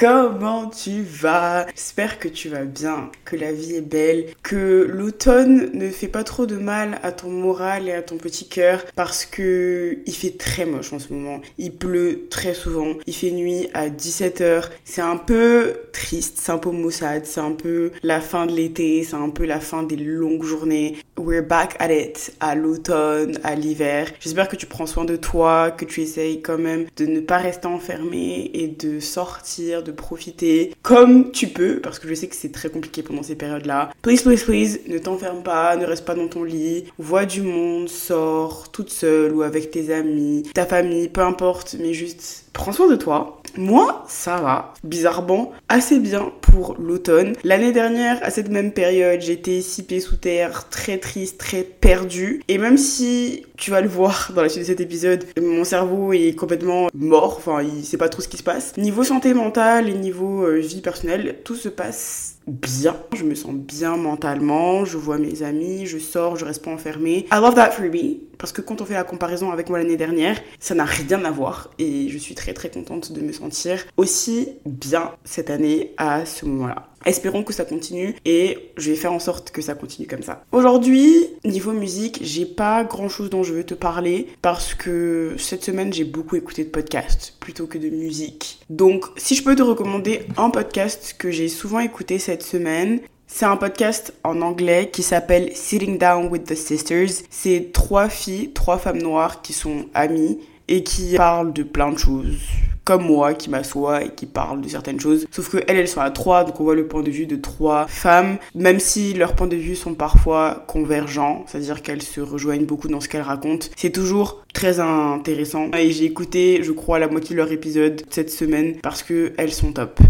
Comment tu vas? J'espère que tu vas bien, que la vie est belle, que l'automne ne fait pas trop de mal à ton moral et à ton petit cœur parce que il fait très moche en ce moment. Il pleut très souvent, il fait nuit à 17h. C'est un peu triste, c'est un peu maussade, c'est un peu la fin de l'été, c'est un peu la fin des longues journées. We're back at it, à l'automne, à l'hiver. J'espère que tu prends soin de toi, que tu essayes quand même de ne pas rester enfermé et de sortir, de profiter comme tu peux, parce que je sais que c'est très compliqué pendant ces périodes-là. Please, please, please, ne t'enferme pas, ne reste pas dans ton lit, vois du monde, sors toute seule ou avec tes amis, ta famille, peu importe, mais juste prends soin de toi. Moi, ça va, bizarrement, assez bien pour l'automne. L'année dernière, à cette même période, j'étais six pieds sous terre, très triste, très perdue. Et même si tu vas le voir dans la suite de cet épisode, mon cerveau est complètement mort, enfin, il sait pas trop ce qui se passe. Niveau santé mentale et niveau euh, vie personnelle, tout se passe bien. Je me sens bien mentalement, je vois mes amis, je sors, je reste pas enfermée. I love that for me. Parce que quand on fait la comparaison avec moi l'année dernière, ça n'a rien à voir. Et je suis très très contente de me sentir aussi bien cette année à ce moment-là. Espérons que ça continue et je vais faire en sorte que ça continue comme ça. Aujourd'hui, niveau musique, j'ai pas grand chose dont je veux te parler parce que cette semaine j'ai beaucoup écouté de podcasts plutôt que de musique. Donc, si je peux te recommander un podcast que j'ai souvent écouté cette semaine, c'est un podcast en anglais qui s'appelle Sitting Down with the Sisters. C'est trois filles, trois femmes noires qui sont amies et qui parlent de plein de choses comme moi qui m'assoit et qui parle de certaines choses. Sauf que elles, elles sont à trois, donc on voit le point de vue de trois femmes, même si leurs points de vue sont parfois convergents, c'est-à-dire qu'elles se rejoignent beaucoup dans ce qu'elles racontent. C'est toujours très intéressant et j'ai écouté, je crois, la moitié de leur épisode cette semaine parce que elles sont top.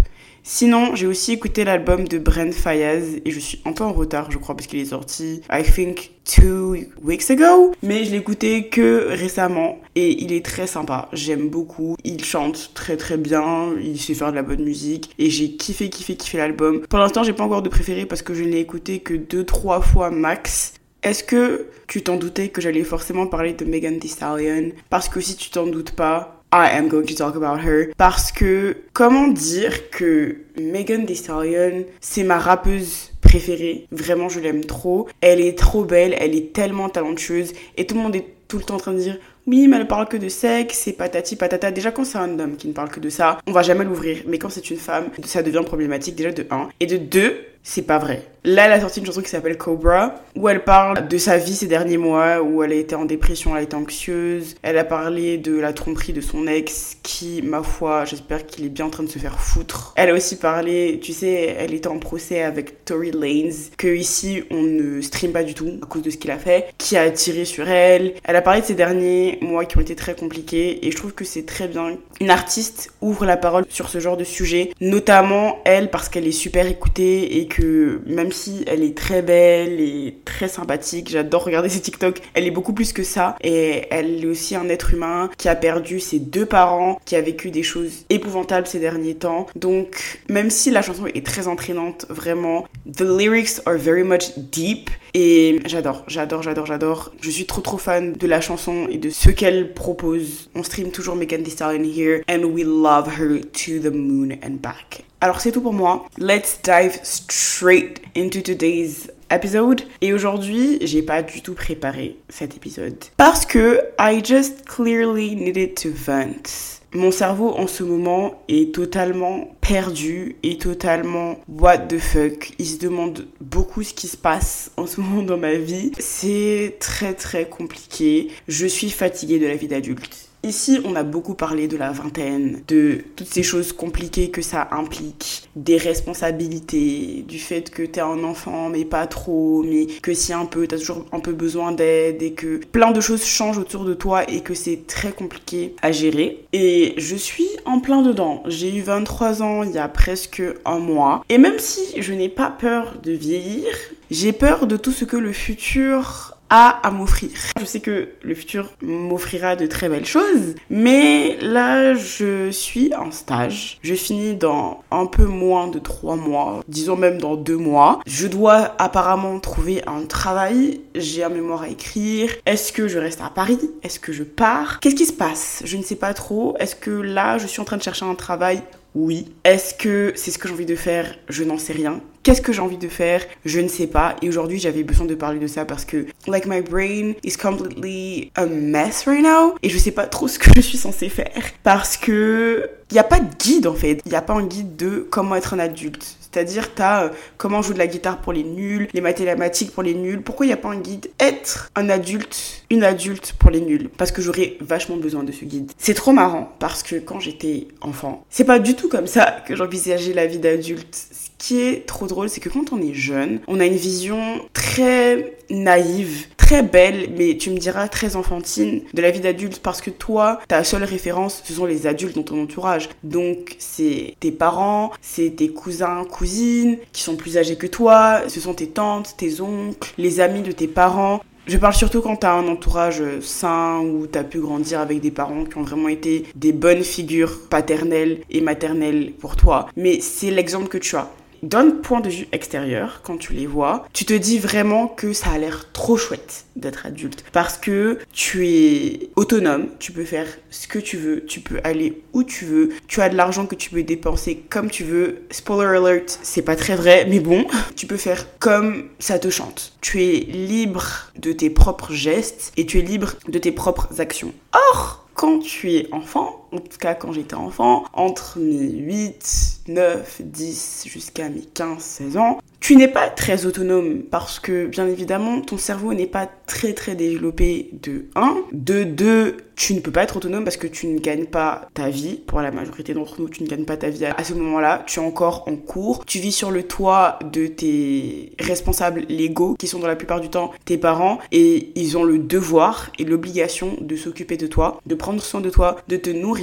Sinon, j'ai aussi écouté l'album de Brent Fayaz et je suis un peu en retard, je crois, parce qu'il est sorti, I think, two weeks ago. Mais je l'ai écouté que récemment et il est très sympa. J'aime beaucoup. Il chante très très bien, il sait faire de la bonne musique et j'ai kiffé, kiffé, kiffé l'album. Pour l'instant, j'ai pas encore de préféré parce que je ne l'ai écouté que deux, trois fois max. Est-ce que tu t'en doutais que j'allais forcément parler de Megan Thee Stallion? Parce que si tu t'en doutes pas, I am going to talk about her parce que comment dire que Megan Thee Stallion c'est ma rappeuse préférée vraiment je l'aime trop elle est trop belle elle est tellement talentueuse et tout le monde est tout le temps en train de dire oui, mais elle parle que de sexe, c'est patati patata. Déjà, quand c'est un homme qui ne parle que de ça, on va jamais l'ouvrir. Mais quand c'est une femme, ça devient problématique déjà de 1. Et de 2, c'est pas vrai. Là, elle a sorti une chanson qui s'appelle Cobra, où elle parle de sa vie ces derniers mois, où elle a été en dépression, elle a été anxieuse. Elle a parlé de la tromperie de son ex, qui, ma foi, j'espère qu'il est bien en train de se faire foutre. Elle a aussi parlé, tu sais, elle était en procès avec Tory Lanez, que ici on ne stream pas du tout à cause de ce qu'il a fait, qui a tiré sur elle. Elle a parlé de ces derniers mois qui ont été très compliqués, et je trouve que c'est très bien. Une artiste ouvre la parole sur ce genre de sujet, notamment elle parce qu'elle est super écoutée et que même si elle est très belle et très sympathique, j'adore regarder ses TikTok, elle est beaucoup plus que ça et elle est aussi un être humain qui a perdu ses deux parents, qui a vécu des choses épouvantables ces derniers temps. Donc même si la chanson est très entraînante, vraiment, the lyrics are very much deep et j'adore, j'adore, j'adore, j'adore. Je suis trop trop fan de la chanson et de ce qu'elle propose. On stream toujours Megan Thee Stallion here and we love her to the moon and back. Alors c'est tout pour moi. Let's dive straight into today's episode. Et aujourd'hui, j'ai pas du tout préparé cet épisode parce que I just clearly needed to vent. Mon cerveau en ce moment est totalement perdu et totalement what the fuck. Il se demande beaucoup ce qui se passe en ce moment dans ma vie. C'est très très compliqué. Je suis fatiguée de la vie d'adulte. Ici, on a beaucoup parlé de la vingtaine, de toutes ces choses compliquées que ça implique, des responsabilités, du fait que t'es un enfant mais pas trop, mais que si un peu, t'as toujours un peu besoin d'aide et que plein de choses changent autour de toi et que c'est très compliqué à gérer. Et je suis en plein dedans. J'ai eu 23 ans il y a presque un mois. Et même si je n'ai pas peur de vieillir, j'ai peur de tout ce que le futur à m'offrir. Je sais que le futur m'offrira de très belles choses, mais là, je suis en stage. Je finis dans un peu moins de trois mois, disons même dans deux mois. Je dois apparemment trouver un travail. J'ai un mémoire à écrire. Est-ce que je reste à Paris? Est-ce que je pars? Qu'est-ce qui se passe? Je ne sais pas trop. Est-ce que là, je suis en train de chercher un travail oui. Est-ce que c'est ce que j'ai envie de faire? Je n'en sais rien. Qu'est-ce que j'ai envie de faire? Je ne sais pas. Et aujourd'hui, j'avais besoin de parler de ça parce que, like, my brain is completely a mess right now. Et je sais pas trop ce que je suis censée faire. Parce que, il n'y a pas de guide en fait. Il n'y a pas un guide de comment être un adulte. C'est-à-dire, t'as euh, comment jouer de la guitare pour les nuls, les mathématiques pour les nuls. Pourquoi il n'y a pas un guide? Être un adulte, une adulte pour les nuls. Parce que j'aurais vachement besoin de ce guide. C'est trop marrant parce que quand j'étais enfant, c'est pas du tout comme ça que j'envisageais la vie d'adulte. Ce qui est trop drôle, c'est que quand on est jeune, on a une vision très naïve, très belle, mais tu me diras très enfantine de la vie d'adulte parce que toi, ta seule référence, ce sont les adultes dans ton entourage. Donc, c'est tes parents, c'est tes cousins, cousines qui sont plus âgés que toi, ce sont tes tantes, tes oncles, les amis de tes parents. Je parle surtout quand t'as un entourage sain où t'as pu grandir avec des parents qui ont vraiment été des bonnes figures paternelles et maternelles pour toi. Mais c'est l'exemple que tu as d'un point de vue extérieur, quand tu les vois, tu te dis vraiment que ça a l'air trop chouette d'être adulte. Parce que tu es autonome, tu peux faire ce que tu veux, tu peux aller où tu veux, tu as de l'argent que tu peux dépenser comme tu veux. Spoiler alert, c'est pas très vrai, mais bon, tu peux faire comme ça te chante. Tu es libre de tes propres gestes et tu es libre de tes propres actions. Or, quand tu es enfant, en tout cas quand j'étais enfant, entre mes 8, 9, 10 jusqu'à mes 15, 16 ans, tu n'es pas très autonome parce que bien évidemment ton cerveau n'est pas très très développé de 1. De 2, tu ne peux pas être autonome parce que tu ne gagnes pas ta vie. Pour la majorité d'entre nous, tu ne gagnes pas ta vie à ce moment-là. Tu es encore en cours. Tu vis sur le toit de tes responsables légaux qui sont dans la plupart du temps tes parents et ils ont le devoir et l'obligation de s'occuper de toi, de prendre soin de toi, de te nourrir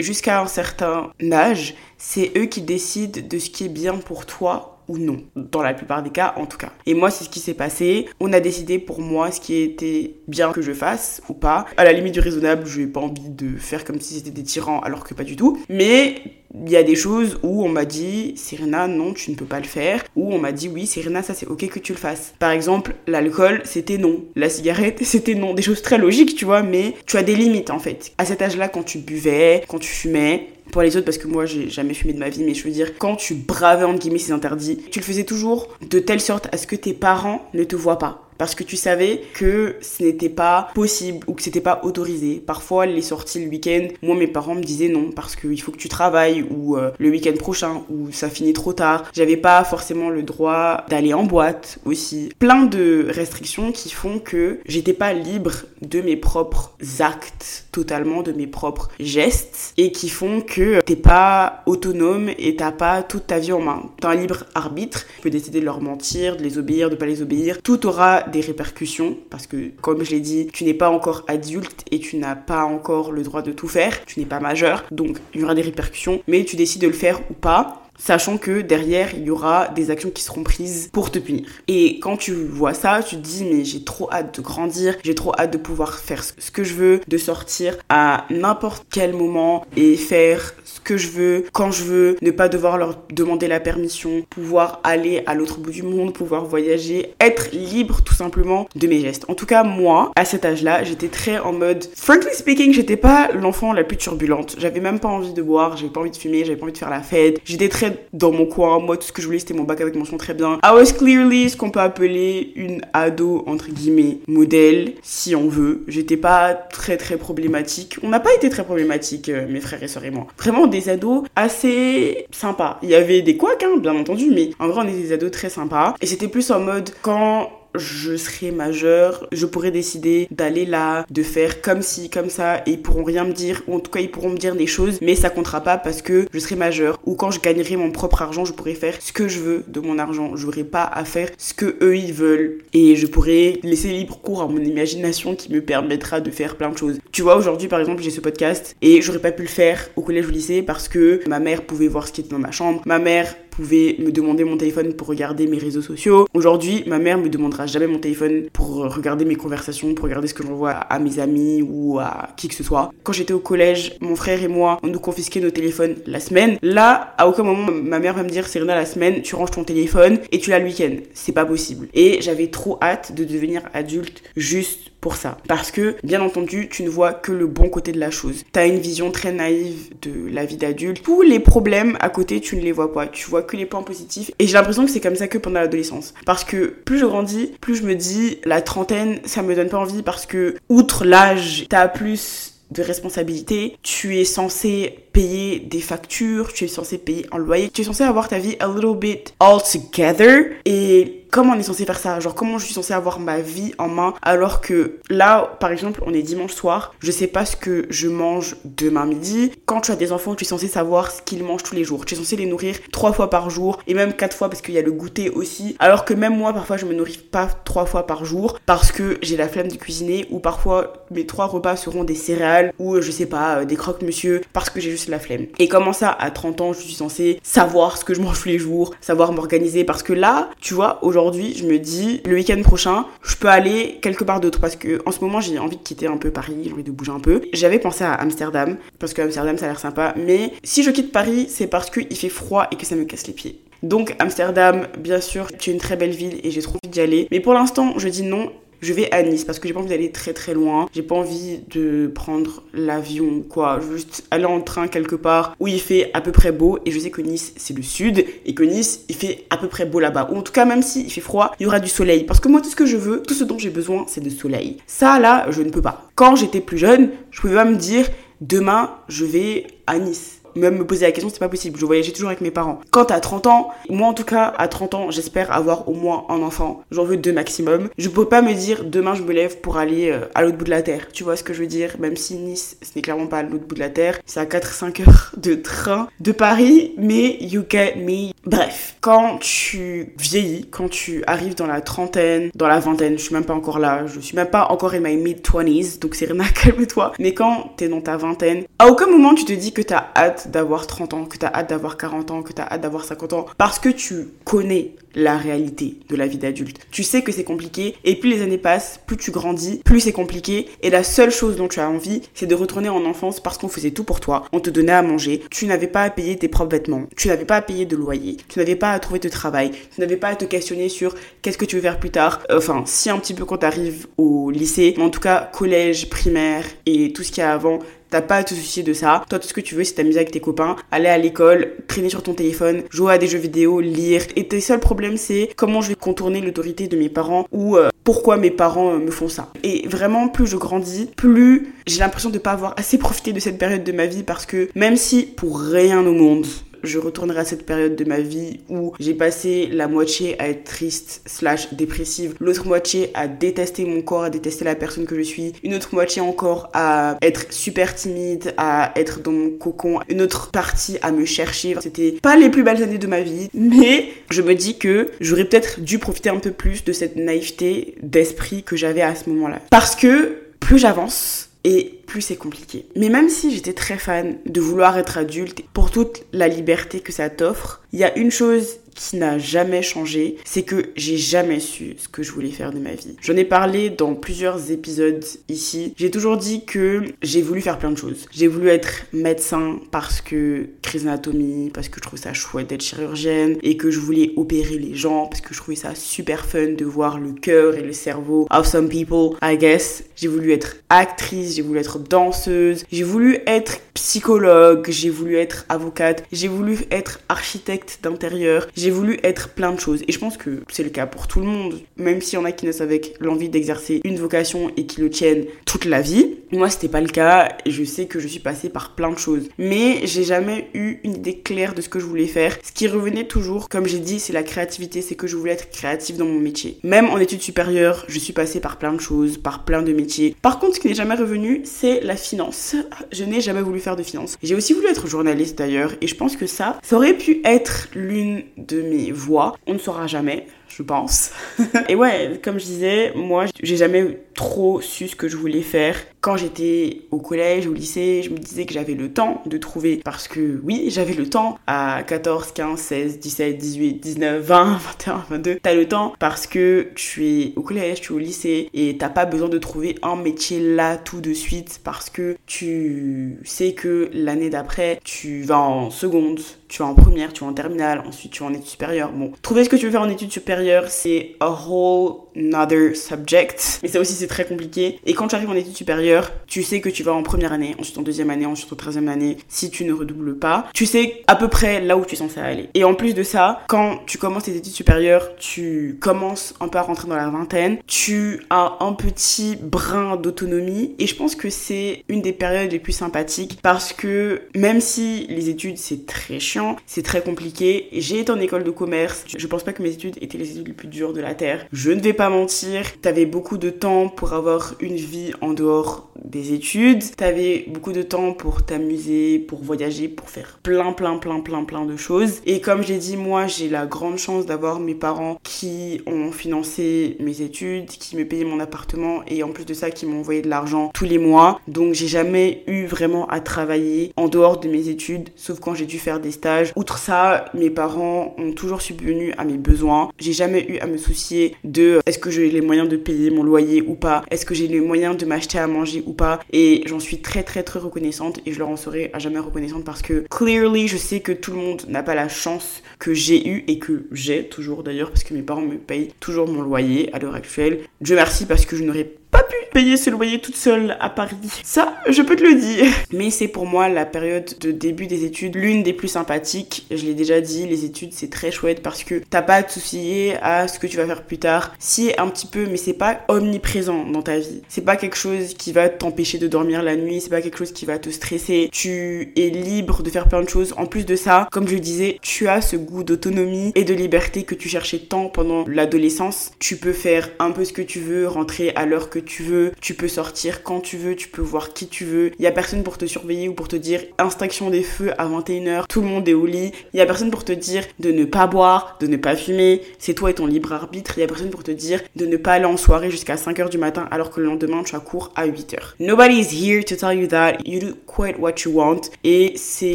jusqu'à un certain âge. C'est eux qui décident de ce qui est bien pour toi ou non, dans la plupart des cas en tout cas. Et moi c'est ce qui s'est passé, on a décidé pour moi ce qui était bien que je fasse ou pas. À la limite du raisonnable, je n'ai pas envie de faire comme si c'était des tyrans alors que pas du tout. Mais il y a des choses où on m'a dit Serena non tu ne peux pas le faire ou on m'a dit oui Serena ça c'est ok que tu le fasses par exemple l'alcool c'était non la cigarette c'était non des choses très logiques tu vois mais tu as des limites en fait à cet âge là quand tu buvais quand tu fumais pour les autres parce que moi j'ai jamais fumé de ma vie mais je veux dire quand tu bravais entre guillemets ces interdits tu le faisais toujours de telle sorte à ce que tes parents ne te voient pas parce que tu savais que ce n'était pas possible ou que c'était pas autorisé. Parfois, les sorties le week-end, moi mes parents me disaient non parce qu'il faut que tu travailles ou euh, le week-end prochain ou ça finit trop tard. J'avais pas forcément le droit d'aller en boîte aussi. Plein de restrictions qui font que j'étais pas libre de mes propres actes totalement, de mes propres gestes et qui font que t'es pas autonome et t'as pas toute ta vie en main. T'as un libre arbitre, tu peux décider de leur mentir, de les obéir, de pas les obéir. Tout aura répercussions parce que, comme je l'ai dit, tu n'es pas encore adulte et tu n'as pas encore le droit de tout faire, tu n'es pas majeur, donc il y aura des répercussions, mais tu décides de le faire ou pas sachant que derrière il y aura des actions qui seront prises pour te punir. Et quand tu vois ça, tu te dis mais j'ai trop hâte de grandir, j'ai trop hâte de pouvoir faire ce que je veux, de sortir à n'importe quel moment et faire ce que je veux, quand je veux, ne pas devoir leur demander la permission, pouvoir aller à l'autre bout du monde, pouvoir voyager, être libre tout simplement de mes gestes. En tout cas, moi, à cet âge-là, j'étais très en mode, frankly speaking, j'étais pas l'enfant la plus turbulente. J'avais même pas envie de boire, j'avais pas envie de fumer, j'avais pas envie de faire la fête. J'étais très dans mon coin. Moi, tout ce que je voulais, c'était mon bac avec mention très bien. I was clearly ce qu'on peut appeler une ado, entre guillemets, modèle, si on veut. J'étais pas très très problématique. On n'a pas été très problématique, euh, mes frères et sœurs et moi. Vraiment des ados assez sympas. Il y avait des couacs, hein, bien entendu, mais en vrai, on était des ados très sympas. Et c'était plus en mode quand je serai majeure, je pourrai décider d'aller là, de faire comme ci, comme ça, et ils pourront rien me dire, ou en tout cas ils pourront me dire des choses, mais ça comptera pas parce que je serai majeure, ou quand je gagnerai mon propre argent, je pourrai faire ce que je veux de mon argent, j'aurai pas à faire ce que eux ils veulent, et je pourrai laisser libre cours à mon imagination qui me permettra de faire plein de choses. Tu vois, aujourd'hui par exemple, j'ai ce podcast, et j'aurais pas pu le faire au collège ou au lycée parce que ma mère pouvait voir ce qui était dans ma chambre, ma mère pouvait me demander mon téléphone pour regarder mes réseaux sociaux. Aujourd'hui, ma mère me demandera jamais mon téléphone pour regarder mes conversations, pour regarder ce que j'envoie à mes amis ou à qui que ce soit. Quand j'étais au collège, mon frère et moi, on nous confisquait nos téléphones la semaine. Là, à aucun moment, ma mère va me dire, Serena, la semaine, tu ranges ton téléphone et tu l'as le week-end. C'est pas possible. Et j'avais trop hâte de devenir adulte juste pour ça. Parce que, bien entendu, tu ne vois que le bon côté de la chose. Tu as une vision très naïve de la vie d'adulte. Tous les problèmes à côté, tu ne les vois pas. Tu vois que les points positifs. Et j'ai l'impression que c'est comme ça que pendant l'adolescence. Parce que plus je grandis, plus je me dis, la trentaine, ça me donne pas envie parce que, outre l'âge, t'as plus de responsabilité, tu es censé payer des factures, tu es censé payer un loyer, tu es censé avoir ta vie a little bit all together et comment on est censé faire ça? Genre comment je suis censé avoir ma vie en main? Alors que là, par exemple, on est dimanche soir, je sais pas ce que je mange demain midi. Quand tu as des enfants, tu es censé savoir ce qu'ils mangent tous les jours. Tu es censé les nourrir trois fois par jour et même quatre fois parce qu'il y a le goûter aussi. Alors que même moi, parfois, je me nourris pas trois fois par jour parce que j'ai la flemme de cuisiner ou parfois mes trois repas seront des céréales ou je sais pas, euh, des croque-monsieur parce que j'ai juste la flemme. Et comment ça, à 30 ans, je suis censée savoir ce que je mange tous les jours, savoir m'organiser parce que là, tu vois, aujourd'hui, aujourd'hui, je me dis, le week-end prochain, je peux aller quelque part d'autre parce que en ce moment, j'ai envie de quitter un peu Paris, j'ai envie de bouger un peu. J'avais pensé à Amsterdam parce que Amsterdam, ça a l'air sympa, mais si je quitte Paris, c'est parce qu'il fait froid et que ça me casse les pieds. Donc Amsterdam, bien sûr, c'est une très belle ville et j'ai trop envie d'y aller. Mais pour l'instant, je dis non je vais à Nice parce que j'ai pas envie d'aller très très loin. J'ai pas envie de prendre l'avion, quoi. Je veux juste aller en train quelque part où il fait à peu près beau. Et je sais que Nice, c'est le sud. Et que Nice, il fait à peu près beau là-bas. Ou en tout cas, même s'il fait froid, il y aura du soleil. Parce que moi, tout ce que je veux, tout ce dont j'ai besoin, c'est de soleil. Ça, là, je ne peux pas. Quand j'étais plus jeune, je pouvais pas me dire, demain, je vais à Nice même me poser la question, c'est pas possible. Je voyageais toujours avec mes parents. Quand t'as 30 ans, moi en tout cas, à 30 ans, j'espère avoir au moins un enfant. J'en veux deux maximum. Je peux pas me dire demain je me lève pour aller euh, à l'autre bout de la terre. Tu vois ce que je veux dire? Même si Nice, ce n'est clairement pas à l'autre bout de la terre. C'est à 4-5 heures de train de Paris, mais you get me. Bref, quand tu vieillis, quand tu arrives dans la trentaine, dans la vingtaine, je suis même pas encore là, je suis même pas encore in my mid-20s, donc c'est calme-toi. Mais quand t'es dans ta vingtaine, à aucun moment tu te dis que t'as hâte d'avoir 30 ans, que tu as hâte d'avoir 40 ans, que tu as hâte d'avoir 50 ans, parce que tu connais la réalité de la vie d'adulte. Tu sais que c'est compliqué, et plus les années passent, plus tu grandis, plus c'est compliqué, et la seule chose dont tu as envie, c'est de retourner en enfance parce qu'on faisait tout pour toi, on te donnait à manger, tu n'avais pas à payer tes propres vêtements, tu n'avais pas à payer de loyer, tu n'avais pas à trouver de travail, tu n'avais pas à te questionner sur qu'est-ce que tu veux faire plus tard, enfin, si un petit peu quand tu arrives au lycée, mais en tout cas, collège, primaire, et tout ce qu'il y a avant, T'as pas à te soucier de ça. Toi, tout ce que tu veux, c'est t'amuser avec tes copains, aller à l'école, traîner sur ton téléphone, jouer à des jeux vidéo, lire. Et tes seuls problèmes, c'est comment je vais contourner l'autorité de mes parents ou euh, pourquoi mes parents euh, me font ça. Et vraiment, plus je grandis, plus j'ai l'impression de pas avoir assez profité de cette période de ma vie parce que même si pour rien au monde, je retournerai à cette période de ma vie où j'ai passé la moitié à être triste slash dépressive, l'autre moitié à détester mon corps, à détester la personne que je suis, une autre moitié encore à être super timide, à être dans mon cocon, une autre partie à me chercher. C'était pas les plus belles années de ma vie, mais je me dis que j'aurais peut-être dû profiter un peu plus de cette naïveté d'esprit que j'avais à ce moment-là. Parce que plus j'avance, et plus c'est compliqué. Mais même si j'étais très fan de vouloir être adulte, pour toute la liberté que ça t'offre, il y a une chose qui n'a jamais changé, c'est que j'ai jamais su ce que je voulais faire de ma vie. J'en ai parlé dans plusieurs épisodes ici. J'ai toujours dit que j'ai voulu faire plein de choses. J'ai voulu être médecin parce que crise anatomie, parce que je trouve ça chouette d'être chirurgienne et que je voulais opérer les gens parce que je trouvais ça super fun de voir le cœur et le cerveau of some people, I guess. J'ai voulu être actrice, j'ai voulu être danseuse, j'ai voulu être psychologue, j'ai voulu être avocate, j'ai voulu être architecte d'intérieur, j'ai voulu être plein de choses. Et je pense que c'est le cas pour tout le monde. Même s'il y en a qui naissent avec l'envie d'exercer une vocation et qui le tiennent toute la vie. Moi, c'était pas le cas. Je sais que je suis passée par plein de choses. Mais j'ai jamais eu une idée claire de ce que je voulais faire. Ce qui revenait toujours, comme j'ai dit, c'est la créativité. C'est que je voulais être créative dans mon métier. Même en études supérieures, je suis passée par plein de choses, par plein de métiers. Par contre, ce qui n'est jamais revenu, c'est la finance. Je n'ai jamais voulu faire de finance. J'ai aussi voulu être journaliste d'ailleurs. Et je pense que ça, ça aurait pu être l'une de mes voix. On ne saura jamais. je pense. et ouais, comme je disais, moi, j'ai jamais trop su ce que je voulais faire. Quand j'étais au collège, au lycée, je me disais que j'avais le temps de trouver, parce que oui, j'avais le temps à 14, 15, 16, 17, 18, 19, 20, 21, 22. T'as le temps parce que tu es au collège, tu es au lycée et t'as pas besoin de trouver un métier là tout de suite parce que tu sais que l'année d'après, tu vas en seconde, tu vas en première, tu vas en terminale, ensuite tu vas en études supérieures. Bon, trouver ce que tu veux faire en études supérieures, c'est a whole another subject. Mais ça aussi, c'est très compliqué. Et quand tu arrives en études supérieures, tu sais que tu vas en première année, ensuite en deuxième année, ensuite en troisième année. Si tu ne redoubles pas, tu sais à peu près là où tu es censé aller. Et en plus de ça, quand tu commences tes études supérieures, tu commences un peu à rentrer dans la vingtaine. Tu as un petit brin d'autonomie. Et je pense que c'est une des périodes les plus sympathiques parce que même si les études, c'est très chiant, c'est très compliqué. J'ai été en école de commerce. Je pense pas que mes études étaient les études les plus dures de la Terre. Je ne vais pas mentir, t'avais beaucoup de temps pour avoir une vie en dehors des études, t'avais beaucoup de temps pour t'amuser, pour voyager, pour faire plein, plein, plein, plein, plein de choses. Et comme j'ai dit, moi, j'ai la grande chance d'avoir mes parents qui ont financé mes études, qui me payaient mon appartement et en plus de ça, qui m'ont envoyé de l'argent tous les mois. Donc, j'ai jamais eu vraiment à travailler en dehors de mes études, sauf quand j'ai dû faire des stages. Outre ça, mes parents ont toujours subvenu à mes besoins. J'ai jamais eu à me soucier de est-ce que j'ai les moyens de payer mon loyer ou pas? Est-ce que j'ai les moyens de m'acheter à manger ou pas? Et j'en suis très très très reconnaissante et je leur en serai à jamais reconnaissante parce que clearly je sais que tout le monde n'a pas la chance que j'ai eu et que j'ai toujours d'ailleurs parce que mes parents me payent toujours mon loyer à l'heure actuelle. Dieu merci parce que je n'aurais pas pu payer ce loyer toute seule à Paris. Ça, je peux te le dire. Mais c'est pour moi la période de début des études l'une des plus sympathiques. Je l'ai déjà dit, les études c'est très chouette parce que t'as pas à te soucier à ce que tu vas faire plus tard. Si un petit peu, mais c'est pas omniprésent dans ta vie. C'est pas quelque chose qui va t'empêcher de dormir la nuit, c'est pas quelque chose qui va te stresser. Tu es libre de faire plein de choses. En plus de ça, comme je le disais, tu as ce goût d'autonomie et de liberté que tu cherchais tant pendant l'adolescence. Tu peux faire un peu ce que tu veux, rentrer à l'heure que tu veux, tu peux sortir quand tu veux, tu peux voir qui tu veux. Il y a personne pour te surveiller ou pour te dire instinction des feux à 21h, tout le monde est au lit. Il y a personne pour te dire de ne pas boire, de ne pas fumer, c'est toi et ton libre arbitre. Il y a personne pour te dire de ne pas aller en soirée jusqu'à 5h du matin alors que le lendemain tu as cours à 8h. Nobody is here to tell you that you do quite what you want et c'est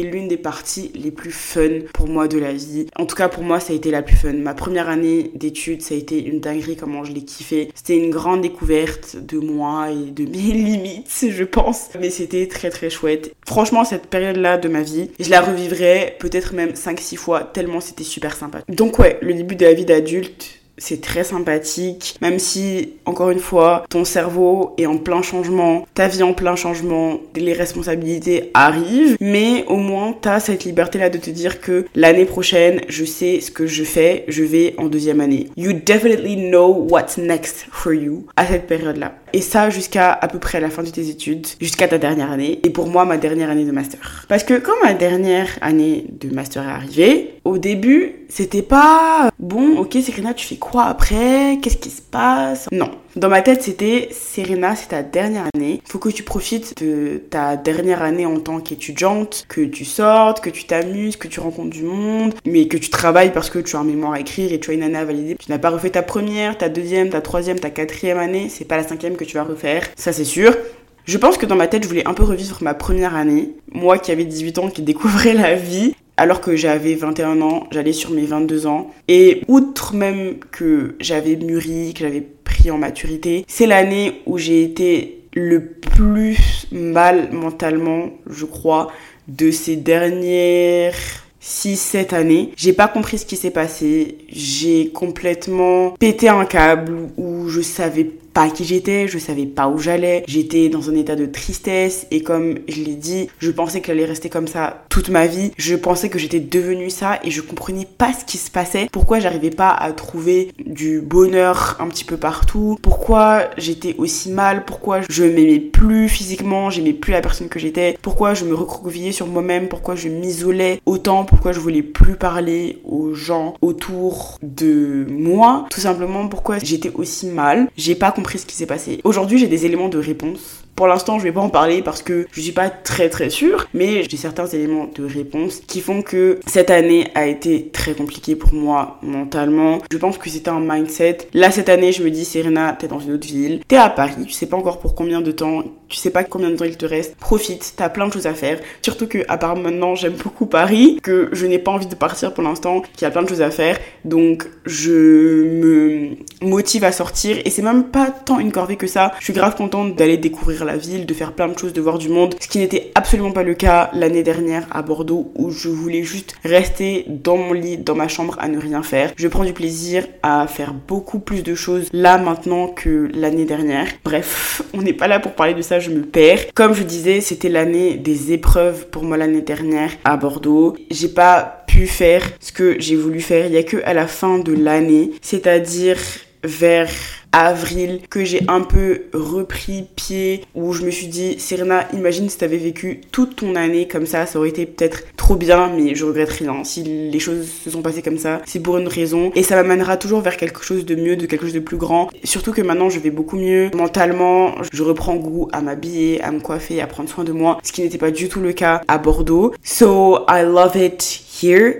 l'une des parties les plus fun pour moi de la vie. En tout cas pour moi ça a été la plus fun. Ma première année d'études ça a été une dinguerie comment je l'ai kiffé. C'était une grande découverte de moi et de mes limites, je pense. Mais c'était très très chouette. Franchement, cette période-là de ma vie, je la revivrai peut-être même 5-6 fois, tellement c'était super sympa. Donc ouais, le début de la vie d'adulte, c'est très sympathique, même si, encore une fois, ton cerveau est en plein changement, ta vie en plein changement, les responsabilités arrivent, mais au moins t'as cette liberté-là de te dire que l'année prochaine, je sais ce que je fais, je vais en deuxième année. You definitely know what's next for you à cette période-là. Et ça jusqu'à à peu près la fin de tes études, jusqu'à ta dernière année, et pour moi, ma dernière année de master. Parce que quand ma dernière année de master est arrivée, au début, c'était pas bon, ok Serena, tu fais quoi après? Qu'est-ce qui se passe? Non. Dans ma tête, c'était Serena, c'est ta dernière année. Faut que tu profites de ta dernière année en tant qu'étudiante, que tu sortes, que tu t'amuses, que tu rencontres du monde, mais que tu travailles parce que tu as un mémoire à écrire et tu as une année à valider. Tu n'as pas refait ta première, ta deuxième, ta troisième, ta quatrième année, c'est pas la cinquième que tu vas refaire, ça c'est sûr. Je pense que dans ma tête, je voulais un peu revivre ma première année. Moi qui avais 18 ans, qui découvrais la vie alors que j'avais 21 ans, j'allais sur mes 22 ans. Et outre même que j'avais mûri, que j'avais en maturité, c'est l'année où j'ai été le plus mal mentalement, je crois, de ces dernières 6-7 années. J'ai pas compris ce qui s'est passé. J'ai complètement pété un câble où je savais pas qui j'étais, je savais pas où j'allais, j'étais dans un état de tristesse et comme je l'ai dit, je pensais que j'allais rester comme ça toute ma vie, je pensais que j'étais devenue ça et je comprenais pas ce qui se passait, pourquoi j'arrivais pas à trouver du bonheur un petit peu partout, pourquoi j'étais aussi mal, pourquoi je m'aimais plus physiquement, j'aimais plus la personne que j'étais, pourquoi je me recroquevillais sur moi-même, pourquoi je m'isolais autant, pourquoi je voulais plus parler aux gens autour de moi, tout simplement pourquoi j'étais aussi mal, j'ai pas compris ce qui s'est passé. Aujourd'hui, j'ai des éléments de réponse Pour l'instant, je vais pas en parler parce que je suis pas très très sûre, mais j'ai certains éléments de réponse qui font que cette année a été très compliquée pour moi mentalement. Je pense que c'était un mindset. Là, cette année, je me dis, Serena, t'es dans une autre ville, t'es à Paris, tu sais pas encore pour combien de temps, tu sais pas combien de temps il te reste. Profite, t'as plein de choses à faire. Surtout que, à part maintenant, j'aime beaucoup Paris, que je n'ai pas envie de partir pour l'instant, qu'il y a plein de choses à faire. Donc, je me motive à sortir et c'est même pas tant une corvée que ça. Je suis grave contente d'aller la ville, de faire plein de choses, de voir du monde, ce qui n'était absolument pas le cas l'année dernière à Bordeaux où je voulais juste rester dans mon lit, dans ma chambre à ne rien faire. Je prends du plaisir à faire beaucoup plus de choses là maintenant que l'année dernière. Bref, on n'est pas là pour parler de ça, je me perds. Comme je disais, c'était l'année des épreuves pour moi l'année dernière à Bordeaux. J'ai pas pu faire ce que j'ai voulu faire. Il y a que à la fin de l'année, c'est-à-dire vers avril que j'ai un peu repris pied où je me suis dit Serena imagine si t'avais vécu toute ton année comme ça ça aurait été peut-être trop bien mais je regrette rien. Si les choses se sont passées comme ça c'est pour une raison. Et ça m'amènera toujours vers quelque chose de mieux de quelque chose de plus grand. Surtout que maintenant je vais beaucoup mieux. Mentalement je reprends goût à m'habiller à me coiffer à prendre soin de moi ce qui n'était pas du tout le cas à Bordeaux. So I love it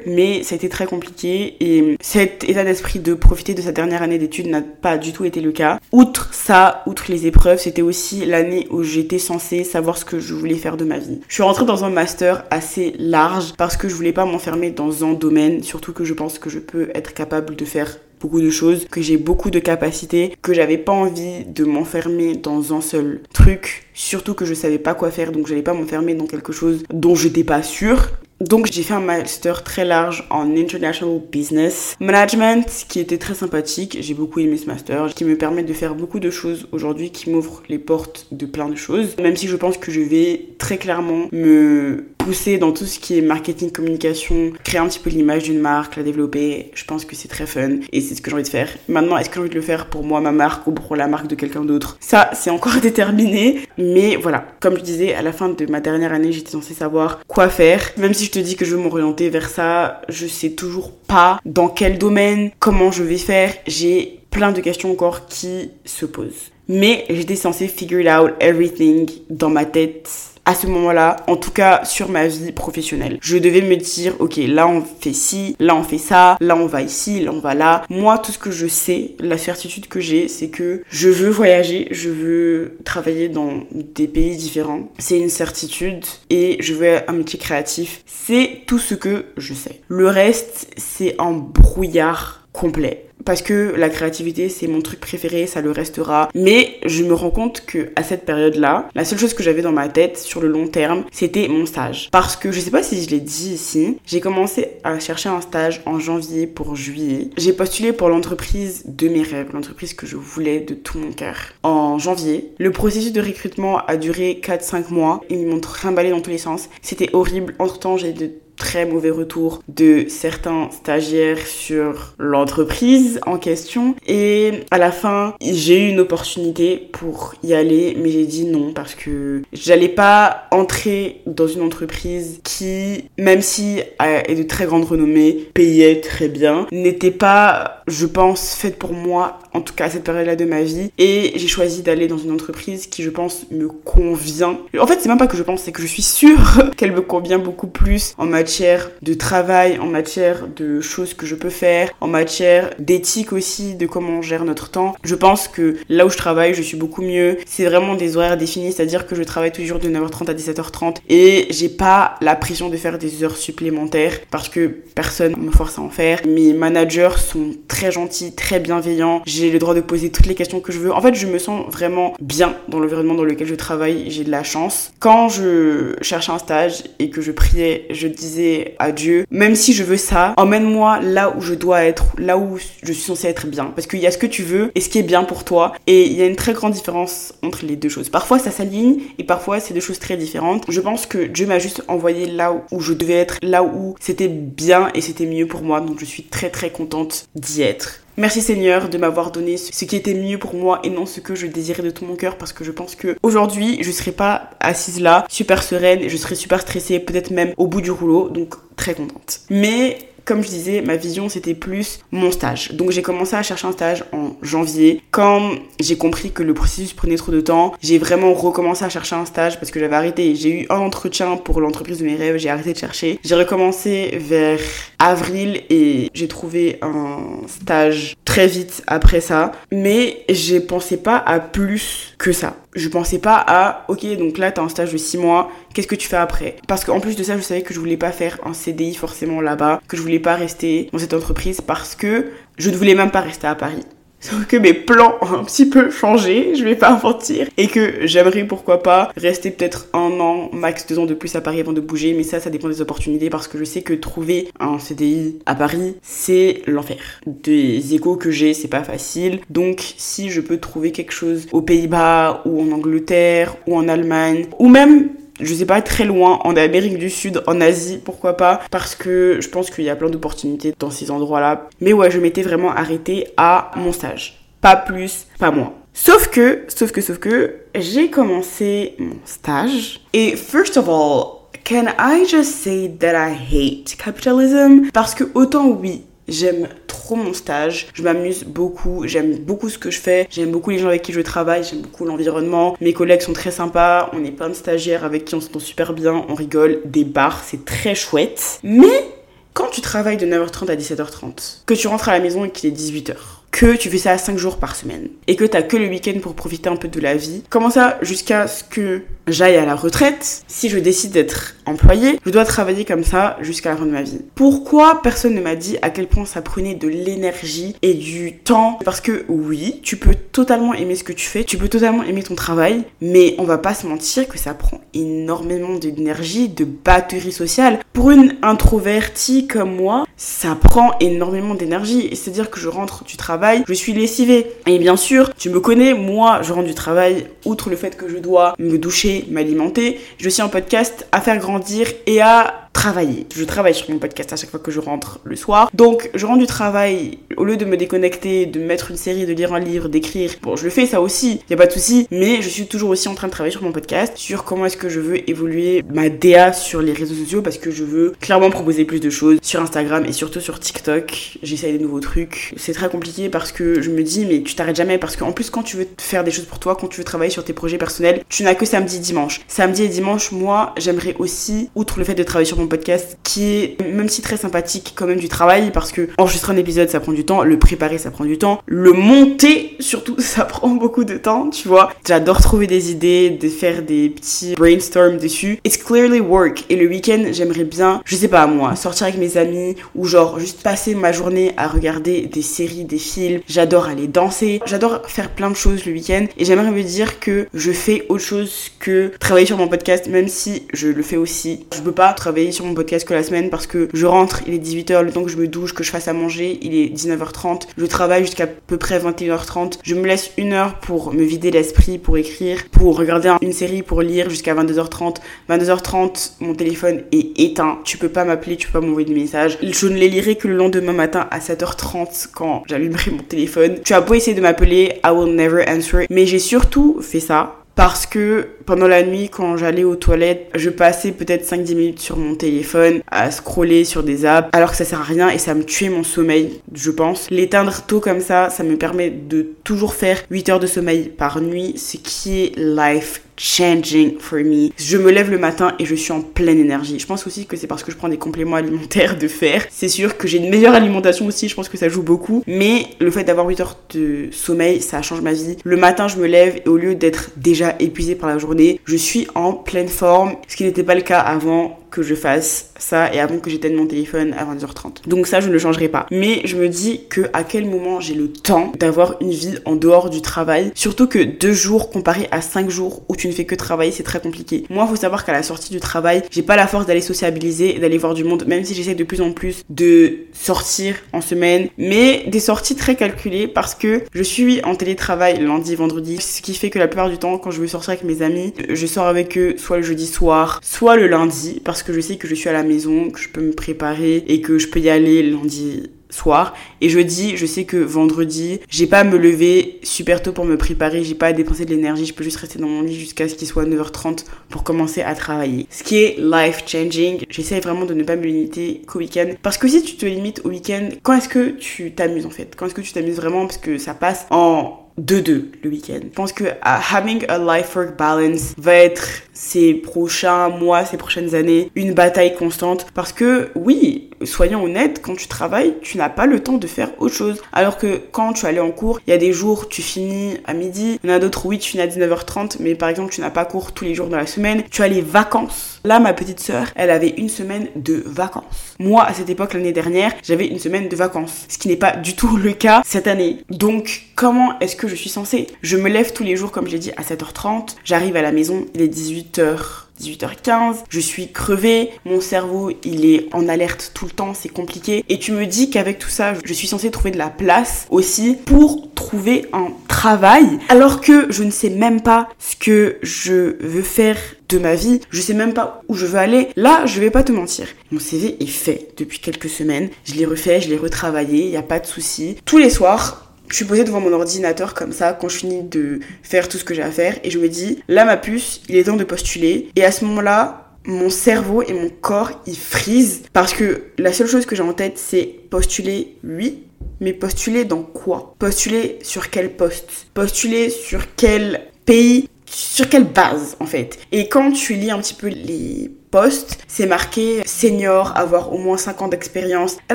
mais ça a été très compliqué et cet état d'esprit de profiter de sa dernière année d'études n'a pas du tout été le cas. Outre ça, outre les épreuves, c'était aussi l'année où j'étais censée savoir ce que je voulais faire de ma vie. Je suis rentrée dans un master assez large parce que je voulais pas m'enfermer dans un domaine, surtout que je pense que je peux être capable de faire beaucoup de choses, que j'ai beaucoup de capacités, que j'avais pas envie de m'enfermer dans un seul truc, surtout que je savais pas quoi faire, donc j'allais pas m'enfermer dans quelque chose dont j'étais pas sûre. Donc j'ai fait un master très large en International Business Management qui était très sympathique. J'ai beaucoup aimé ce master qui me permet de faire beaucoup de choses aujourd'hui qui m'ouvre les portes de plein de choses. Même si je pense que je vais très clairement me pousser dans tout ce qui est marketing, communication, créer un petit peu l'image d'une marque, la développer. Je pense que c'est très fun et c'est ce que j'ai envie de faire. Maintenant, est-ce que j'ai envie de le faire pour moi, ma marque ou pour la marque de quelqu'un d'autre? Ça, c'est encore déterminé. Mais voilà, comme je disais, à la fin de ma dernière année, j'étais censée savoir quoi faire. Même si je te dis que je veux m'orienter vers ça, je sais toujours pas dans quel domaine, comment je vais faire. J'ai plein de questions encore qui se posent. Mais j'étais censée figure out everything dans ma tête à ce moment-là, en tout cas sur ma vie professionnelle. Je devais me dire, ok, là on fait ci, là on fait ça, là on va ici, là on va là. Moi, tout ce que je sais, la certitude que j'ai, c'est que je veux voyager, je veux travailler dans des pays différents. C'est une certitude et je veux un métier créatif. C'est tout ce que je sais. Le reste, c'est un brouillard complet parce que la créativité c'est mon truc préféré, ça le restera. Mais je me rends compte que à cette période-là, la seule chose que j'avais dans ma tête sur le long terme, c'était mon stage. Parce que je sais pas si je l'ai dit ici, j'ai commencé à chercher un stage en janvier pour juillet. J'ai postulé pour l'entreprise de mes rêves, l'entreprise que je voulais de tout mon cœur. En janvier, le processus de recrutement a duré 4-5 mois. Ils m'ont trimballé dans tous les sens. C'était horrible. Entre-temps, j'ai de très mauvais retours de certains stagiaires sur l'entreprise en question. Et à la fin, j'ai eu une opportunité pour y aller, mais j'ai dit non parce que j'allais pas entrer dans une entreprise qui, même si est de très grande renommée, payait très bien, n'était pas, je pense, faite pour moi, en tout cas à cette période-là de ma vie. Et j'ai choisi d'aller dans une entreprise qui, je pense, me convient. En fait, c'est même pas que je pense, c'est que je suis sûre qu'elle me convient beaucoup plus en matière de travail, en matière de choses que je peux faire, en matière d'éthique aussi, de comment on gère notre temps. Je pense que là où je travaille, je suis beaucoup mieux. C'est vraiment des horaires définis, c'est-à-dire que je travaille toujours de 9h30 à 17h30 et j'ai pas la pression de faire des heures supplémentaires parce que personne me force à en faire. Mes managers sont très gentils, très bienveillants. Le droit de poser toutes les questions que je veux. En fait, je me sens vraiment bien dans l'environnement dans lequel je travaille. J'ai de la chance. Quand je cherchais un stage et que je priais, je disais à Dieu, même si je veux ça, emmène-moi là où je dois être, là où je suis censée être bien. Parce qu'il y a ce que tu veux et ce qui est bien pour toi. Et il y a une très grande différence entre les deux choses. Parfois ça s'aligne et parfois c'est deux choses très différentes. Je pense que Dieu m'a juste envoyé là où je devais être, là où c'était bien et c'était mieux pour moi. Donc je suis très très contente d'y être. Merci Seigneur de m'avoir donné ce qui était mieux pour moi et non ce que je désirais de tout mon cœur parce que je pense que aujourd'hui je serais pas assise là super sereine, je serais super stressée, peut-être même au bout du rouleau, donc très contente. Mais comme je disais, ma vision c'était plus mon stage. Donc j'ai commencé à chercher un stage en janvier. Quand j'ai compris que le processus prenait trop de temps, j'ai vraiment recommencé à chercher un stage parce que j'avais arrêté. J'ai eu un entretien pour l'entreprise de mes rêves, j'ai arrêté de chercher. J'ai recommencé vers avril et j'ai trouvé un stage très vite après ça. Mais je pensais pas à plus que ça. Je pensais pas à, ok, donc là t'as un stage de 6 mois, qu'est-ce que tu fais après? Parce qu'en plus de ça, je savais que je voulais pas faire un CDI forcément là-bas, que je voulais pas rester dans cette entreprise parce que je ne voulais même pas rester à Paris. Sauf que mes plans ont un petit peu changé, je vais pas mentir. Et que j'aimerais pourquoi pas rester peut-être un an, max deux ans de plus à Paris avant de bouger. Mais ça, ça dépend des opportunités parce que je sais que trouver un CDI à Paris, c'est l'enfer. Des échos que j'ai, c'est pas facile. Donc si je peux trouver quelque chose aux Pays-Bas ou en Angleterre ou en Allemagne ou même je sais pas, très loin, en Amérique du Sud, en Asie, pourquoi pas, parce que je pense qu'il y a plein d'opportunités dans ces endroits-là. Mais ouais, je m'étais vraiment arrêtée à mon stage. Pas plus, pas moins. Sauf que, sauf que, sauf que, j'ai commencé mon stage. Et first of all, can I just say that I hate capitalism? Parce que autant oui, J'aime mon stage, je m'amuse beaucoup, j'aime beaucoup ce que je fais, j'aime beaucoup les gens avec qui je travaille, j'aime beaucoup l'environnement. Mes collègues sont très sympas, on est plein de stagiaires avec qui on s'entend super bien, on rigole, des bars, c'est très chouette. Mais quand tu travailles de 9h30 à 17h30, que tu rentres à la maison et qu'il est 18h, que tu fais ça 5 jours par semaine et que t'as que le week-end pour profiter un peu de la vie. Comment ça jusqu'à ce que j'aille à la retraite Si je décide d'être employé, je dois travailler comme ça jusqu'à la fin de ma vie? Pourquoi personne ne m'a dit à quel point ça prenait de l'énergie et du temps? Parce que oui, tu peux totalement aimer ce que tu fais, tu peux totalement aimer ton travail, mais on va pas se mentir que ça prend énormément d'énergie, de batterie sociale. Pour une introvertie comme moi, ça prend énormément d'énergie. C'est-à-dire que je rentre du travail je suis lessivée. Et bien sûr, tu me connais, moi, je rentre du travail, outre le fait que je dois me doucher, m'alimenter, je suis en podcast à faire grandir et à travailler. Je travaille sur mon podcast à chaque fois que je rentre le soir. Donc, je rentre du travail, au lieu de me déconnecter, de mettre une série, de lire un livre, d'écrire. Bon, je le fais ça aussi, y a pas de souci. Mais je suis toujours aussi en train de travailler sur mon podcast, sur comment est-ce que je veux évoluer ma DA sur les réseaux sociaux parce que je veux clairement proposer plus de choses sur Instagram et surtout sur TikTok. J'essaye des nouveaux trucs. C'est très compliqué parce que je me dis, mais tu t'arrêtes jamais parce qu'en plus, quand tu veux faire des choses pour toi, quand tu veux travailler sur tes projets personnels, tu n'as que samedi, dimanche. Samedi et dimanche, moi, j'aimerais aussi, outre le fait de travailler sur mon podcast qui est même si très sympathique quand même du travail parce que enregistrer un épisode ça prend du temps, le préparer ça prend du temps, le monter surtout ça prend beaucoup de temps, tu vois. J'adore trouver des idées, de faire des petits brainstorm dessus. It's clearly work et le week-end j'aimerais bien, je sais pas moi, sortir avec mes amis ou genre juste passer ma journée à regarder des séries, des films. J'adore aller danser, j'adore faire plein de choses le week-end et j'aimerais me dire que je fais autre chose que travailler sur mon podcast même si je le fais aussi. Je peux pas travailler sur mon podcast que la semaine parce que je rentre, il est 18h, le temps que je me douche, que je fasse à manger, il est 19h30. Je travaille jusqu'à peu près 21h30. Je me laisse une heure pour me vider l'esprit, pour écrire, pour regarder une série, pour lire jusqu'à 22h30. 22h30, mon téléphone est éteint. Tu peux pas m'appeler, tu peux pas m'envoyer de messages. Je ne les lirai que le lendemain matin à 7h30 quand j'allumerai mon téléphone. Tu as beau essayer de m'appeler, I will never answer. Mais j'ai surtout fait ça parce que pendant la nuit, quand j'allais aux toilettes, je passais peut-être 5-10 minutes sur mon téléphone à scroller sur des apps, alors que ça sert à rien et ça me tuait mon sommeil, je pense. L'éteindre tôt comme ça, ça me permet de toujours faire 8 heures de sommeil par nuit, ce qui est life changing for me. Je me lève le matin et je suis en pleine énergie. Je pense aussi que c'est parce que je prends des compléments alimentaires de fer. C'est sûr que j'ai une meilleure alimentation aussi, je pense que ça joue beaucoup. Mais le fait d'avoir 8 heures de sommeil, ça change ma vie. Le matin, je me lève et au lieu d'être déjà épuisée par la journée, je suis en pleine forme, ce qui n'était pas le cas avant que je fasse ça et avant que j'éteigne mon téléphone à 20h30. Donc ça, je ne le changerai pas. Mais je me dis que à quel moment j'ai le temps d'avoir une vie en dehors du travail. Surtout que deux jours comparé à cinq jours où tu ne fais que travailler, c'est très compliqué. Moi, faut savoir qu'à la sortie du travail, j'ai pas la force d'aller sociabiliser et d'aller voir du monde, même si j'essaie de plus en plus de sortir en semaine. Mais des sorties très calculées parce que je suis en télétravail lundi, vendredi. Ce qui fait que la plupart du temps, quand je veux sortir avec mes amis, je sors avec eux soit le jeudi soir, soit le lundi parce que je sais que je suis à la maison, que je peux me préparer et que je peux y aller lundi soir. Et jeudi, je sais que vendredi, j'ai pas à me lever super tôt pour me préparer, j'ai pas à dépenser de l'énergie, je peux juste rester dans mon lit jusqu'à ce qu'il soit 9h30 pour commencer à travailler. Ce qui est life changing. J'essaie vraiment de ne pas me limiter qu'au week-end. Parce que si tu te limites au week-end, quand est-ce que tu t'amuses en fait? Quand est-ce que tu t'amuses vraiment? Parce que ça passe en de deux le week-end. Je pense que uh, having a life-work balance va être ces prochains mois, ces prochaines années, une bataille constante. Parce que oui, soyons honnêtes, quand tu travailles, tu n'as pas le temps de faire autre chose. Alors que quand tu allais en cours, il y a des jours, tu finis à midi, il y en a d'autres, oui, tu finis à 19h30, mais par exemple, tu n'as pas cours tous les jours dans la semaine, tu as les vacances. Là, ma petite sœur, elle avait une semaine de vacances. Moi, à cette époque, l'année dernière, j'avais une semaine de vacances. Ce qui n'est pas du tout le cas cette année. Donc, comment est-ce que je suis censée? Je me lève tous les jours, comme j'ai dit, à 7h30. J'arrive à la maison, il est 18h. 18h15, je suis crevée, mon cerveau il est en alerte tout le temps, c'est compliqué. Et tu me dis qu'avec tout ça, je suis censée trouver de la place aussi pour trouver un travail, alors que je ne sais même pas ce que je veux faire de ma vie, je sais même pas où je veux aller. Là, je vais pas te mentir. Mon CV est fait depuis quelques semaines, je l'ai refait, je l'ai retravaillé, il y a pas de souci. Tous les soirs, je suis posée devant mon ordinateur comme ça quand je finis de faire tout ce que j'ai à faire et je me dis là ma puce il est temps de postuler. Et à ce moment là mon cerveau et mon corps ils frisent. Parce que la seule chose que j'ai en tête c'est postuler oui. Mais postuler dans quoi? Postuler sur quel poste? Postuler sur quel pays? Sur quelle base en fait? Et quand tu lis un petit peu les postes, c'est marqué senior, avoir au moins 5 ans d'expérience. And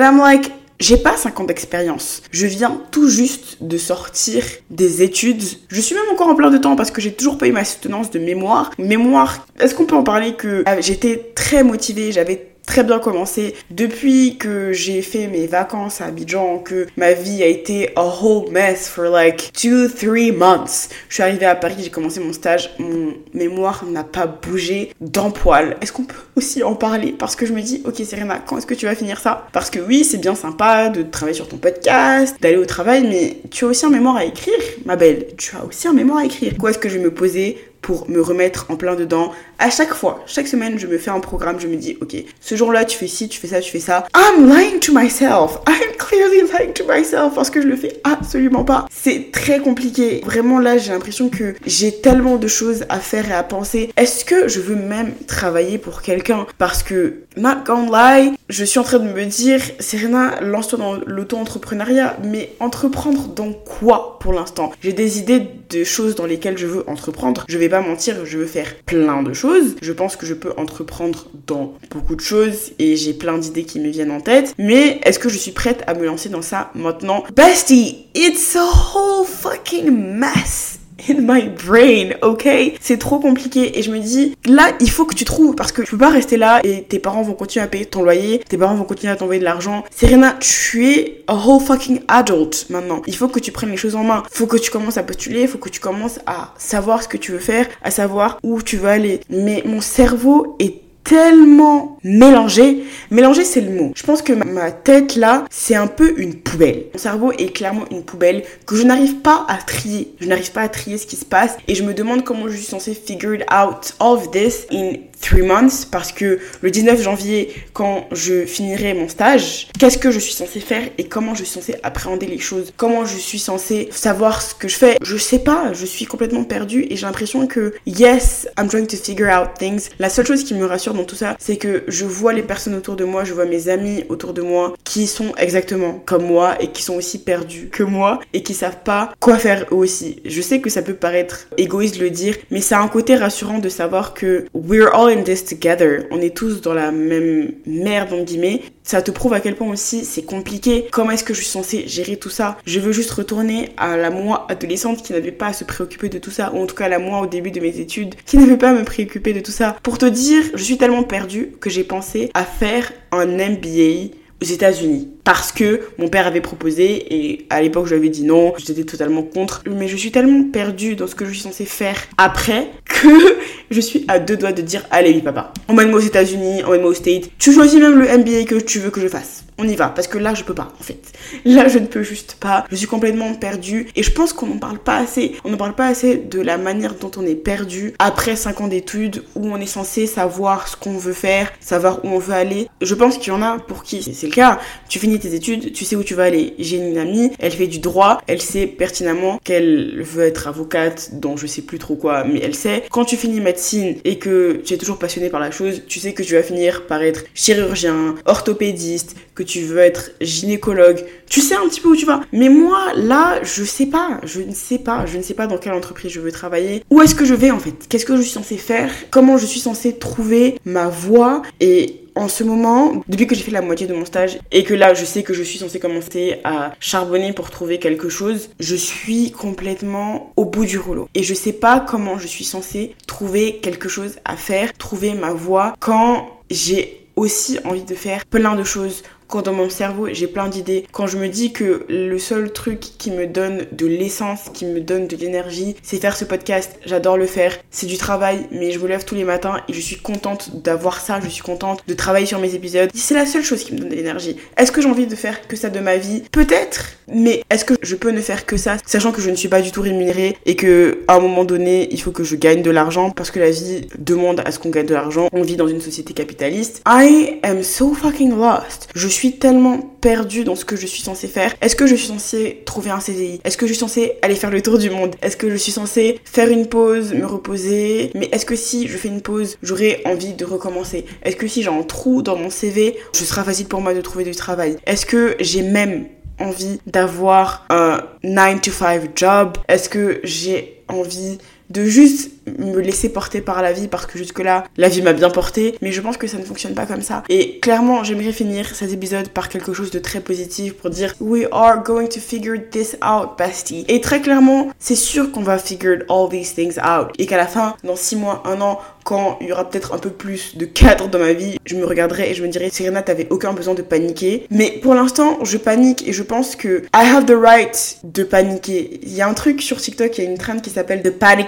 I'm like, j'ai pas 5 ans d'expérience. Je viens tout juste de sortir des études. Je suis même encore en plein de temps parce que j'ai toujours pas eu ma soutenance de mémoire. Mémoire, est-ce qu'on peut en parler que ah, j'étais très motivée, j'avais très bien commencé. Depuis que j'ai fait mes vacances à Abidjan, que ma vie a été a whole mess for like two, three months. Je suis arrivée à Paris, j'ai commencé mon stage, mon mémoire n'a pas bougé d'un poil. Est-ce qu'on peut aussi en parler? Parce que je me dis, ok Serena, quand est-ce que tu vas finir ça? Parce que oui, c'est bien sympa de travailler sur ton podcast, d'aller au travail, mais tu as aussi un mémoire à écrire, ma belle. Tu as aussi un mémoire à écrire. Quoi est-ce que je vais me poser pour me remettre en plein dedans. À chaque fois, chaque semaine, je me fais un programme, je me dis, ok, ce jour-là, tu fais ci, tu fais ça, tu fais ça. I'm lying to myself. I'm clearly lying to myself parce que je le fais absolument pas. C'est très compliqué. Vraiment, là, j'ai l'impression que j'ai tellement de choses à faire et à penser. Est-ce que je veux même travailler pour quelqu'un? Parce que, not gonna lie, je suis en train de me dire, Serena, lance-toi dans l'auto-entrepreneuriat, mais entreprendre dans quoi pour l'instant? J'ai des idées de choses dans lesquelles je veux entreprendre. Je vais pas mentir, je veux faire plein de choses. Je pense que je peux entreprendre dans beaucoup de choses et j'ai plein d'idées qui me viennent en tête. Mais est-ce que je suis prête à me lancer dans ça maintenant? Bestie, it's a whole fucking mess in my brain, ok? C'est trop compliqué et je me dis, là, il faut que tu trouves parce que tu peux pas rester là et tes parents vont continuer à payer ton loyer, tes parents vont continuer à t'envoyer de l'argent. Serena, tu es a whole fucking adult maintenant. Il faut que tu prennes les choses en main. Il faut que tu commences à postuler, il faut que tu commences à savoir ce que tu veux faire, à savoir où tu veux aller. Mais mon cerveau est tellement mélangé. Mélangé, c'est le mot. Je pense que ma tête là, c'est un peu une poubelle. Mon cerveau est clairement une poubelle que je n'arrive pas à trier. Je n'arrive pas à trier ce qui se passe et je me demande comment je suis censée figure out of this in three months parce que le 19 janvier, quand je finirai mon stage, qu'est-ce que je suis censée faire et comment je suis censée appréhender les choses, comment je suis censée savoir ce que je fais? Je sais pas, je suis complètement perdue et j'ai l'impression que yes, I'm trying to figure out things. La seule chose qui me rassure dans tout ça, c'est que je vois les personnes autour de moi, je vois mes amis autour de moi qui sont exactement comme moi et qui sont aussi perdus que moi et qui savent pas quoi faire eux aussi. Je sais que ça peut paraître égoïste de le dire, mais c'est un côté rassurant de savoir que we're all in this together. On est tous dans la même merde, en guillemets. Ça te prouve à quel point aussi c'est compliqué. Comment est-ce que je suis censée gérer tout ça? Je veux juste retourner à la moi adolescente qui n'avait pas à se préoccuper de tout ça, ou en tout cas la moi au début de mes études qui n'avait pas à me préoccuper de tout ça. Pour te dire, je suis tellement perdue que j'ai pensé à faire un MBA aux États-Unis parce que mon père avait proposé et à l'époque je lui avais dit non, j'étais totalement contre. Mais je suis tellement perdue dans ce que je suis censée faire après que je suis à deux doigts de dire allez oui papa, emmène-moi aux États-Unis, emmène-moi aux States. Tu choisis même le MBA que tu veux que je fasse. On y va parce que là je peux pas en fait. Là je ne peux juste pas. Je suis complètement perdue et je pense qu'on n'en parle pas assez. On ne parle pas assez de la manière dont on est perdu après 5 ans d'études où on est censé savoir ce qu'on veut faire, savoir où on veut aller. Je pense qu'il y en a pour qui c'est le cas. Tu finis tes études, tu sais où tu vas aller. J'ai une amie, elle fait du droit, elle sait pertinemment qu'elle veut être avocate, dont je sais plus trop quoi, mais elle sait. Quand tu finis médecine et que tu es toujours passionné par la chose, tu sais que tu vas finir par être chirurgien, orthopédiste, que tu veux être gynécologue, tu sais un petit peu où tu vas. Mais moi, là, je sais pas, je ne sais pas, je ne sais pas dans quelle entreprise je veux travailler. Où est-ce que je vais en fait? Qu'est-ce que je suis censée faire? Comment je suis censée trouver ma voie? Et en ce moment, depuis que j'ai fait la moitié de mon stage et que là je sais que je suis censée commencer à charbonner pour trouver quelque chose, je suis complètement au bout du rouleau. Et je sais pas comment je suis censée trouver quelque chose à faire, trouver ma voie quand j'ai aussi envie de faire plein de choses quand dans mon cerveau j'ai plein d'idées, quand je me dis que le seul truc qui me donne de l'essence, qui me donne de l'énergie, c'est faire ce podcast, j'adore le faire, c'est du travail, mais je me lève tous les matins et je suis contente d'avoir ça, je suis contente de travailler sur mes épisodes. C'est la seule chose qui me donne de l'énergie. Est-ce que j'ai envie de faire que ça de ma vie? Peut-être, mais est-ce que je peux ne faire que ça, sachant que je ne suis pas du tout rémunérée et que à un moment donné, il faut que je gagne de l'argent? Parce que la vie demande à ce qu'on gagne de l'argent. On vit dans une société capitaliste. I am so fucking lost. Je tellement perdue dans ce que je suis censée faire. Est-ce que je suis censée trouver un CDI Est-ce que je suis censée aller faire le tour du monde? Est-ce que je suis censée faire une pause, me reposer? Mais est-ce que si je fais une pause, j'aurai envie de recommencer? Est-ce que si j'ai un trou dans mon CV, ce sera facile pour moi de trouver du travail? Est-ce que j'ai même envie d'avoir un 9 to 5 job? Est-ce que j'ai envie de juste me laisser porter par la vie parce que jusque-là, la vie m'a bien porté, mais je pense que ça ne fonctionne pas comme ça. Et clairement, j'aimerais finir cet épisode par quelque chose de très positif pour dire We are going to figure this out, bestie. Et très clairement, c'est sûr qu'on va figure all these things out. Et qu'à la fin, dans 6 mois, 1 an, quand il y aura peut-être un peu plus de cadre dans ma vie, je me regarderai et je me dirai, Serena, t'avais aucun besoin de paniquer. Mais pour l'instant, je panique et je pense que I have the right de paniquer. Il y a un truc sur TikTok, il y a une trend qui s'appelle The Panic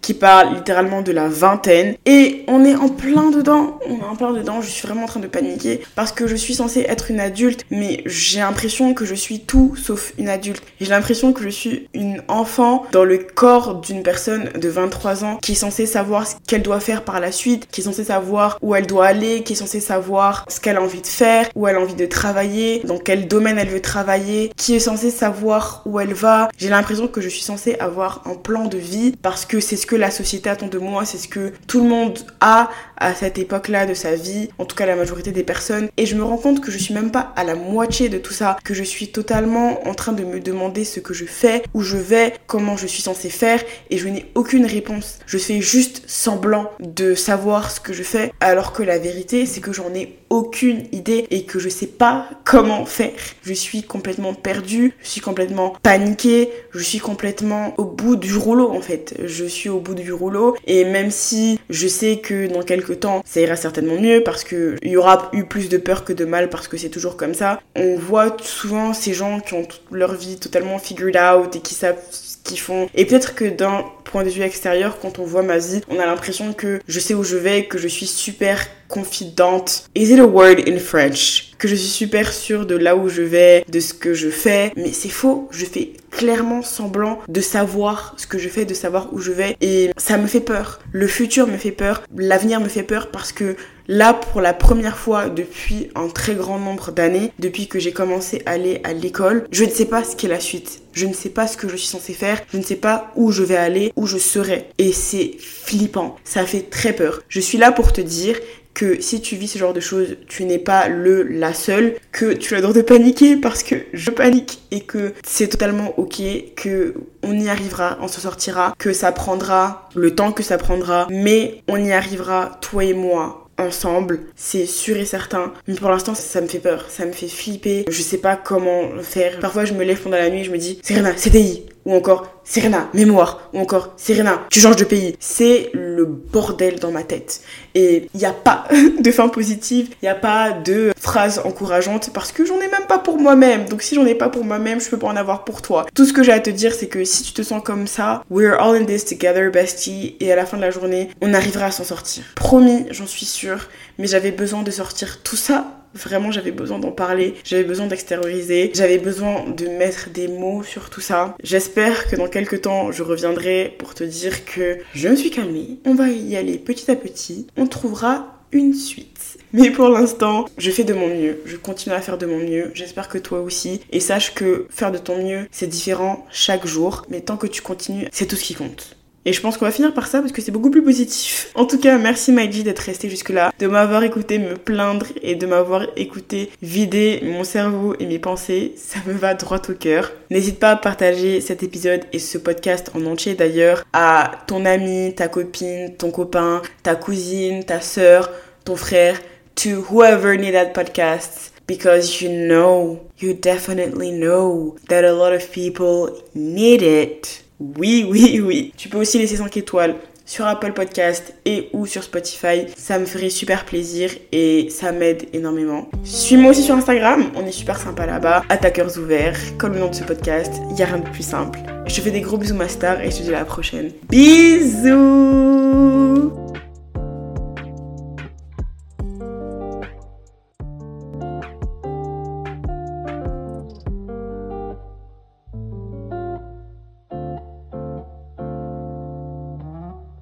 qui parle littéralement de la vingtaine. Et on est en plein dedans. On est en plein dedans. Je suis vraiment en train de paniquer parce que je suis censée être une adulte, mais j'ai l'impression que je suis tout sauf une adulte. J'ai l'impression que je suis une enfant dans le corps d'une personne de 23 ans qui est censée savoir ce qu'elle doit faire par la suite, qui est censée savoir où elle doit aller, qui est censée savoir ce qu'elle a envie de faire, où elle a envie de travailler, dans quel domaine elle veut travailler, qui est censée savoir où elle va. J'ai l'impression que je suis censée avoir un plan de vie parce que c'est ce que la société attend de moi, c'est ce que tout le monde a à cette époque-là de sa vie, en tout cas la majorité des personnes. Et je me rends compte que je suis même pas à la moitié de tout ça, que je suis totalement en train de me demander ce que je fais, où je vais, comment je suis censée faire, et je n'ai aucune réponse. Je fais juste semblant de savoir ce que je fais, alors que la vérité, c'est que j'en ai aucune idée et que je sais pas comment faire. Je suis complètement perdue, je suis complètement paniquée, je suis complètement au bout du rouleau en fait. Je suis au bout du rouleau et même si je sais que dans quelques temps ça ira certainement mieux parce que il y aura eu plus de peur que de mal parce que c'est toujours comme ça. On voit souvent ces gens qui ont toute leur vie totalement figured out et qui savent qu'ils font. Et peut-être que d'un point de vue extérieur, quand on voit ma vie, on a l'impression que je sais où je vais, que je suis super confidente. Is it a word in French? Que je suis super sûre de là où je vais, de ce que je fais. Mais c'est faux. Je fais clairement semblant de savoir ce que je fais, de savoir où je vais. Et ça me fait peur. Le futur me fait peur. L'avenir me fait peur parce que là, pour la première fois depuis un très grand nombre d'années, depuis que j'ai commencé à aller à l'école, je ne sais pas ce qu'est la suite. Je ne sais pas ce que je suis censée faire. Je ne sais pas où je vais aller, où je serai. Et c'est flippant. Ça fait très peur. Je suis là pour te dire que si tu vis ce genre de choses, tu n'es pas le la seule, que tu as le droit de paniquer parce que je panique et que c'est totalement ok, que on y arrivera, on se sortira, que ça prendra le temps que ça prendra, mais on y arrivera, toi et moi, ensemble, c'est sûr et certain. Mais pour l'instant, ça me fait peur, ça me fait flipper. Je sais pas comment faire. Parfois, je me lève pendant la nuit, je me dis, Serena, CDI, ou encore Serena, mémoire, ou encore Serena, tu changes de pays. C'est le bordel dans ma tête. Et il n'y a pas de fin positive, il n'y a pas de phrase encourageante parce que j'en ai même pas pour moi-même. Donc si j'en ai pas pour moi-même, je peux pas en avoir pour toi. Tout ce que j'ai à te dire, c'est que si tu te sens comme ça, we're all in this together, bestie, et à la fin de la journée, on arrivera à s'en sortir. Promis, j'en suis sûre, mais j'avais besoin de sortir tout ça Vraiment, j'avais besoin d'en parler, j'avais besoin d'extérioriser, j'avais besoin de mettre des mots sur tout ça. J'espère que dans quelques temps, je reviendrai pour te dire que je me suis calmée. On va y aller petit à petit. On trouvera une suite. Mais pour l'instant, je fais de mon mieux. Je continue à faire de mon mieux. J'espère que toi aussi. Et sache que faire de ton mieux, c'est différent chaque jour. Mais tant que tu continues, c'est tout ce qui compte. Et je pense qu'on va finir par ça parce que c'est beaucoup plus positif. En tout cas, merci Maïji d'être resté jusque-là, de m'avoir écouté me plaindre et de m'avoir écouté vider mon cerveau et mes pensées. Ça me va droit au cœur. N'hésite pas à partager cet épisode et ce podcast en entier d'ailleurs à ton ami, ta copine, ton copain, ta cousine, ta sœur, ton frère, to whoever need that podcast. Because you know, you definitely know that a lot of people need it. Oui, oui, oui. Tu peux aussi laisser 5 étoiles sur Apple Podcast et ou sur Spotify. Ça me ferait super plaisir et ça m'aide énormément. Suis-moi aussi sur Instagram, on est super sympa là-bas. Attaqueurs ouverts, comme le nom de ce podcast, il a rien de plus simple. Je te fais des gros bisous ma star et je te dis à la prochaine. Bisous